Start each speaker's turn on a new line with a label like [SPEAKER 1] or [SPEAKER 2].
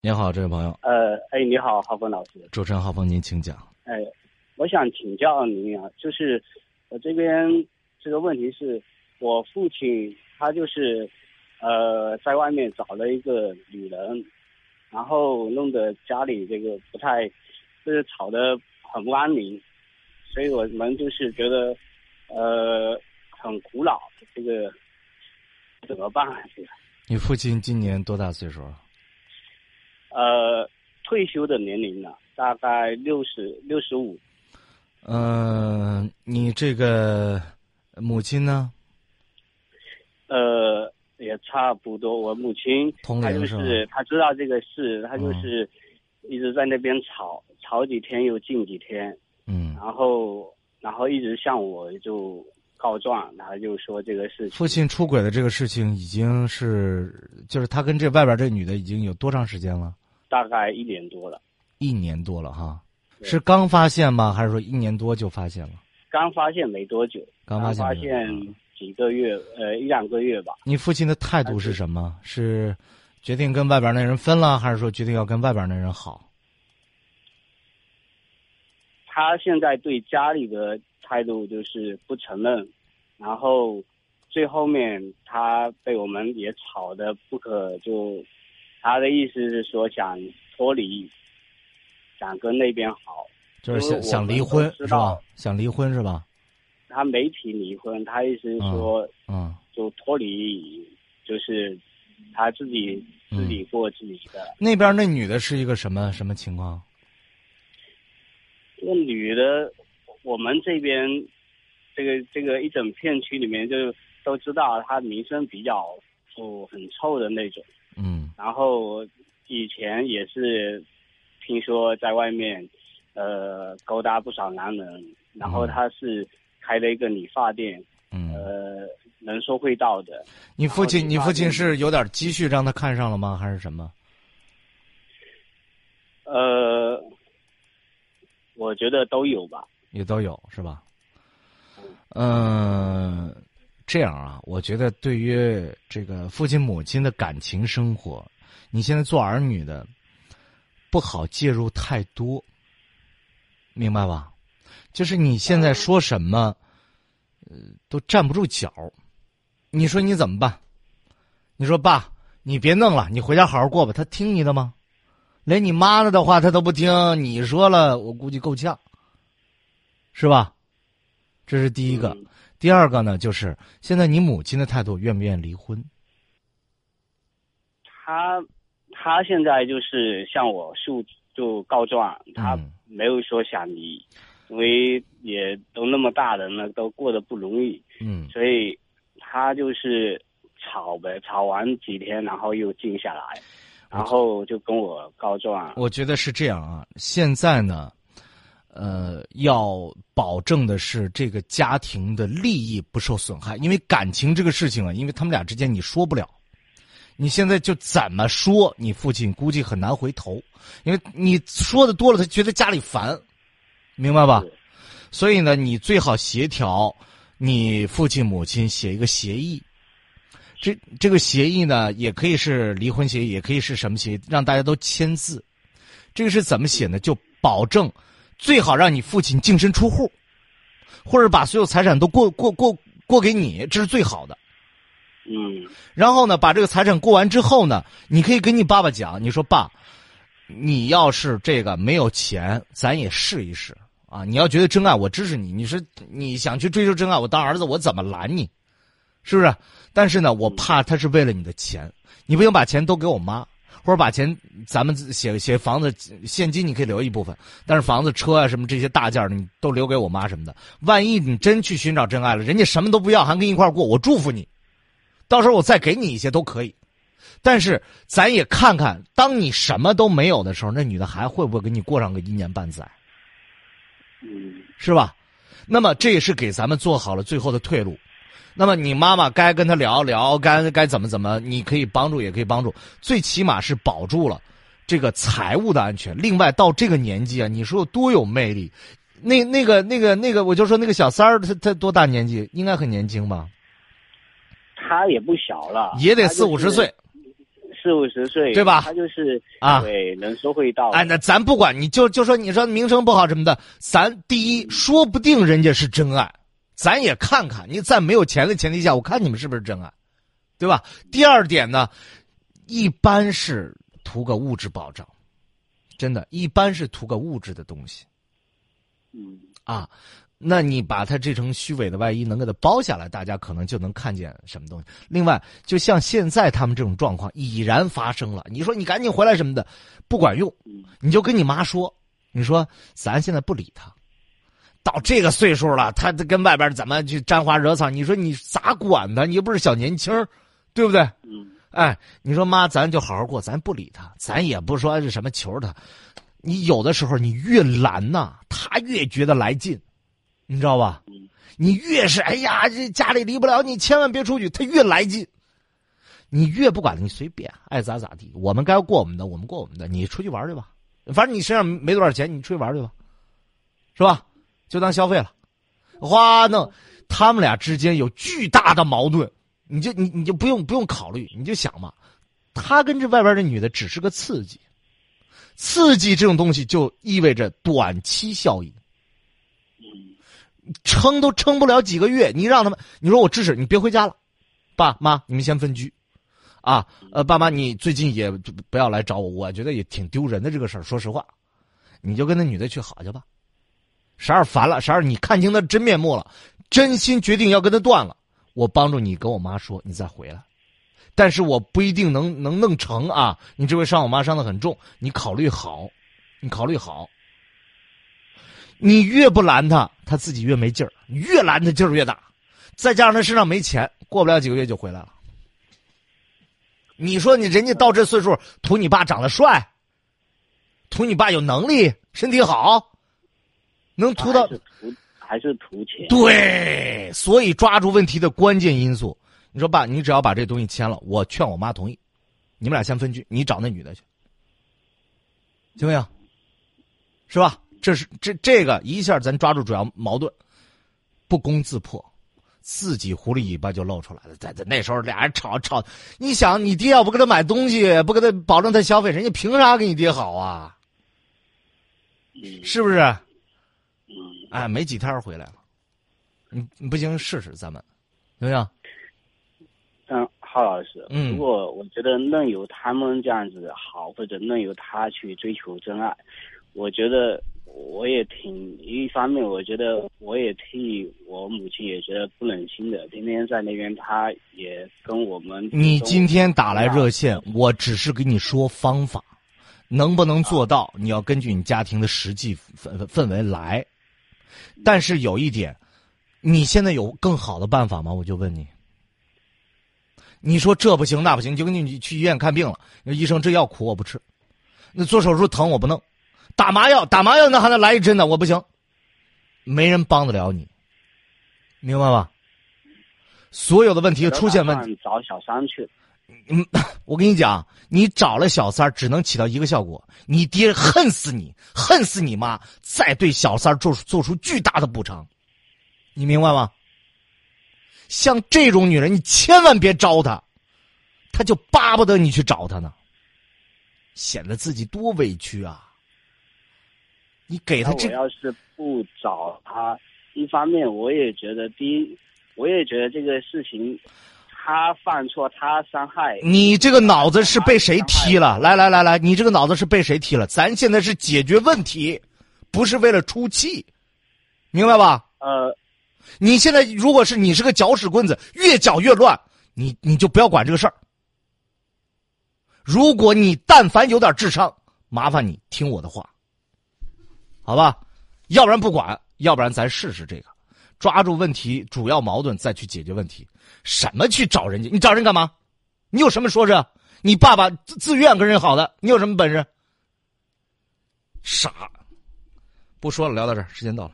[SPEAKER 1] 你好，这位朋友。
[SPEAKER 2] 呃，哎，你好，浩峰老师。
[SPEAKER 1] 主持人浩峰，您请讲。
[SPEAKER 2] 哎，我想请教您啊，就是我这边这个问题是，我父亲他就是呃在外面找了一个女人，然后弄得家里这个不太，就是吵得很不安宁，所以我们就是觉得呃很苦恼，这个怎么办啊？这个。
[SPEAKER 1] 你父亲今年多大岁数？
[SPEAKER 2] 呃，退休的年龄了，大概六十六十五。
[SPEAKER 1] 嗯，你这个母亲呢？
[SPEAKER 2] 呃，也差不多。我母亲她就是她知道这个事，她就是一直在那边吵，吵几天又静几天。
[SPEAKER 1] 嗯。
[SPEAKER 2] 然后，然后一直向我就告状，然后就说这个事情。
[SPEAKER 1] 父亲出轨的这个事情已经是，就是他跟这外边这女的已经有多长时间了？
[SPEAKER 2] 大概一年多了，
[SPEAKER 1] 一年多了哈，是刚发现吗？还是说一年多就发现了？
[SPEAKER 2] 刚发现没多久，
[SPEAKER 1] 刚
[SPEAKER 2] 发现几个月，呃，一两个月吧。
[SPEAKER 1] 你父亲的态度是什么？是决定跟外边那人分了，还是说决定要跟外边那人好？
[SPEAKER 2] 他现在对家里的态度就是不承认，然后最后面他被我们也吵得不可就。他的意思是说想脱离，想跟那边好，
[SPEAKER 1] 就是想想离婚是吧？想离婚是吧？
[SPEAKER 2] 他没提离婚，他意思是说，
[SPEAKER 1] 嗯，
[SPEAKER 2] 就脱离，就是他自己自己过自己的。
[SPEAKER 1] 那边那女的是一个什么什么情况？
[SPEAKER 2] 那女的，我们这边这个这个一整片区里面就都知道，她名声比较就很臭的那种。
[SPEAKER 1] 嗯，
[SPEAKER 2] 然后以前也是听说在外面，呃，勾搭不少男人。然后他是开了一个理发店，
[SPEAKER 1] 嗯，
[SPEAKER 2] 呃，能说会道的。
[SPEAKER 1] 你父亲，你父亲是有点积蓄让他看上了吗？还是什么？
[SPEAKER 2] 呃，我觉得都有吧。
[SPEAKER 1] 也都有是吧？嗯。这样啊，我觉得对于这个父亲母亲的感情生活，你现在做儿女的不好介入太多，明白吧？就是你现在说什么，呃，都站不住脚。你说你怎么办？你说爸，你别弄了，你回家好好过吧。他听你的吗？连你妈了的话他都不听，你说了，我估计够呛，是吧？这是第一个。第二个呢，就是现在你母亲的态度，愿不愿意离婚？
[SPEAKER 2] 他他现在就是向我诉就告状，他没有说想离，因为也都那么大人了，都过得不容易。
[SPEAKER 1] 嗯，
[SPEAKER 2] 所以他就是吵呗，吵完几天，然后又静下来，然后就跟我告状。
[SPEAKER 1] 我觉得是这样啊，现在呢。呃，要保证的是这个家庭的利益不受损害，因为感情这个事情啊，因为他们俩之间你说不了，你现在就怎么说，你父亲估计很难回头，因为你说的多了，他觉得家里烦，明白吧？所以呢，你最好协调，你父亲母亲写一个协议，这这个协议呢，也可以是离婚协议，也可以是什么协议，让大家都签字。这个是怎么写呢？就保证。最好让你父亲净身出户，或者把所有财产都过过过过给你，这是最好的。
[SPEAKER 2] 嗯。
[SPEAKER 1] 然后呢，把这个财产过完之后呢，你可以跟你爸爸讲，你说爸，你要是这个没有钱，咱也试一试啊。你要觉得真爱，我支持你。你说你想去追求真爱，我当儿子我怎么拦你？是不是？但是呢，我怕他是为了你的钱，你不行把钱都给我妈。或者把钱，咱们写写房子现金，你可以留一部分，但是房子、车啊什么这些大件你都留给我妈什么的。万一你真去寻找真爱了，人家什么都不要，还跟一块过，我祝福你。到时候我再给你一些都可以。但是咱也看看，当你什么都没有的时候，那女的还会不会跟你过上个一年半载？
[SPEAKER 2] 嗯，
[SPEAKER 1] 是吧？那么这也是给咱们做好了最后的退路。那么你妈妈该跟他聊聊，该该怎么怎么，你可以帮助，也可以帮助，最起码是保住了这个财务的安全。另外，到这个年纪啊，你说有多有魅力？那那个那个那个，我就说那个小三儿，他他多大年纪？应该很年轻吧？
[SPEAKER 2] 他也不小了，
[SPEAKER 1] 也得四五十岁。
[SPEAKER 2] 四五十岁，
[SPEAKER 1] 对吧
[SPEAKER 2] 他就是
[SPEAKER 1] 啊
[SPEAKER 2] 对，能说会道。
[SPEAKER 1] 哎，那咱不管，你就就说你说名声不好什么的，咱第一说不定人家是真爱，咱也看看。你在没有钱的前提下，我看你们是不是真爱，对吧？第二点呢，一般是图个物质保障，真的，一般是图个物质的东西
[SPEAKER 2] 嗯
[SPEAKER 1] 啊。那你把他这层虚伪的外衣能给他包下来，大家可能就能看见什么东西。另外，就像现在他们这种状况已然发生了，你说你赶紧回来什么的，不管用。
[SPEAKER 2] 嗯
[SPEAKER 1] 你就跟你妈说，你说咱现在不理他，到这个岁数了，他跟外边怎么去沾花惹草？你说你咋管他？你又不是小年轻对不对？
[SPEAKER 2] 嗯
[SPEAKER 1] 哎，你说妈，咱就好好过，咱不理他，咱也不说是什么求他。你有的时候你越拦呐，他越觉得来劲，你知道吧？
[SPEAKER 2] 嗯
[SPEAKER 1] 你越是哎呀，这家里离不了你，千万别出去，他越来劲。你越不管他，你随便爱咋咋地，我们该过我们的，我们过我们的，你出去玩去吧。反正你身上没多少钱，你出去玩去吧，是吧？就当消费了。花弄，他们俩之间有巨大的矛盾，你就你你就不用不用考虑，你就想嘛，他跟这外边这女的只是个刺激，刺激这种东西就意味着短期效应。撑都撑不了几个月，你让他们，你说我支持你别回家了，爸妈你们先分居，啊，呃，爸妈你最近也不要来找我，我觉得也挺丢人的这个事儿，说实话，你就跟那女的去好去吧，啥时候烦了，啥时候你看清他真面目了，真心决定要跟他断了，我帮助你跟我妈说，你再回来，但是我不一定能能弄成啊，你这回伤我妈伤的很重，你考虑好，你考虑好。你越不拦他，他自己越没劲儿；越拦他劲儿越大，再加上他身上没钱，过不了几个月就回来了。你说你人家到这岁数，图你爸长得帅，图你爸有能力、身体好，能图到
[SPEAKER 2] 还是图钱。
[SPEAKER 1] 对，所以抓住问题的关键因素。你说爸，你只要把这东西签了，我劝我妈同意，你们俩先分居，你找那女的去，行不行？是吧？这是这这个一下咱抓住主要矛盾，不攻自破，自己狐狸尾巴就露出来了。在在那时候俩人吵吵，你想你爹要不给他买东西，不给他保证他消费，人家凭啥给你爹好啊？
[SPEAKER 2] 嗯
[SPEAKER 1] 是不是？
[SPEAKER 2] 嗯
[SPEAKER 1] 哎，没几天回来了，你你不行试试咱们，行不行？
[SPEAKER 2] 嗯，浩老师，
[SPEAKER 1] 嗯
[SPEAKER 2] 如果我觉得任由他们这样子好，或者任由他去追求真爱，我觉得我也挺一方面，我觉得我也替我母亲也觉得不忍心的，天天在那边，她也跟我们。
[SPEAKER 1] 你今天打来热线，我只是给你说方法，能不能做到，你要根据你家庭的实际氛氛围来。但是有一点，你现在有更好的办法吗？我就问你。你说这不行那不行，就跟你去医院看病了，那医生这药苦我不吃，那做手术疼我不弄，打麻药打麻药那还能来一针呢，我不行，没人帮得了你，明白吧？所有的问题出现问题，
[SPEAKER 2] 找小三去了。
[SPEAKER 1] 嗯，我跟你讲，你找了小三儿，只能起到一个效果，你爹恨死你，恨死你妈，再对小三儿做出做出巨大的补偿，你明白吗？像这种女人，你千万别招她，她就巴不得你去找她呢，显得自己多委屈啊！你给她这
[SPEAKER 2] 我要是不找她，一方面我也觉得，第一，我也觉得这个事情，他犯错，他伤害
[SPEAKER 1] 你这个脑子是被谁踢了？来来来来，你这个脑子是被谁踢了？咱现在是解决问题，不是为了出气，明白吧？
[SPEAKER 2] 呃，
[SPEAKER 1] 你现在如果是你是个搅屎棍子，越搅越乱，你你就不要管这个事儿。如果你但凡有点智商，麻烦你听我的话，好吧？要不然不管，要不然咱试试这个，抓住问题主要矛盾再去解决问题。什么去找人家？你找人干嘛？你有什么说着？你爸爸自自愿跟人好的，你有什么本事？傻！不说了，聊到这儿，时间到了。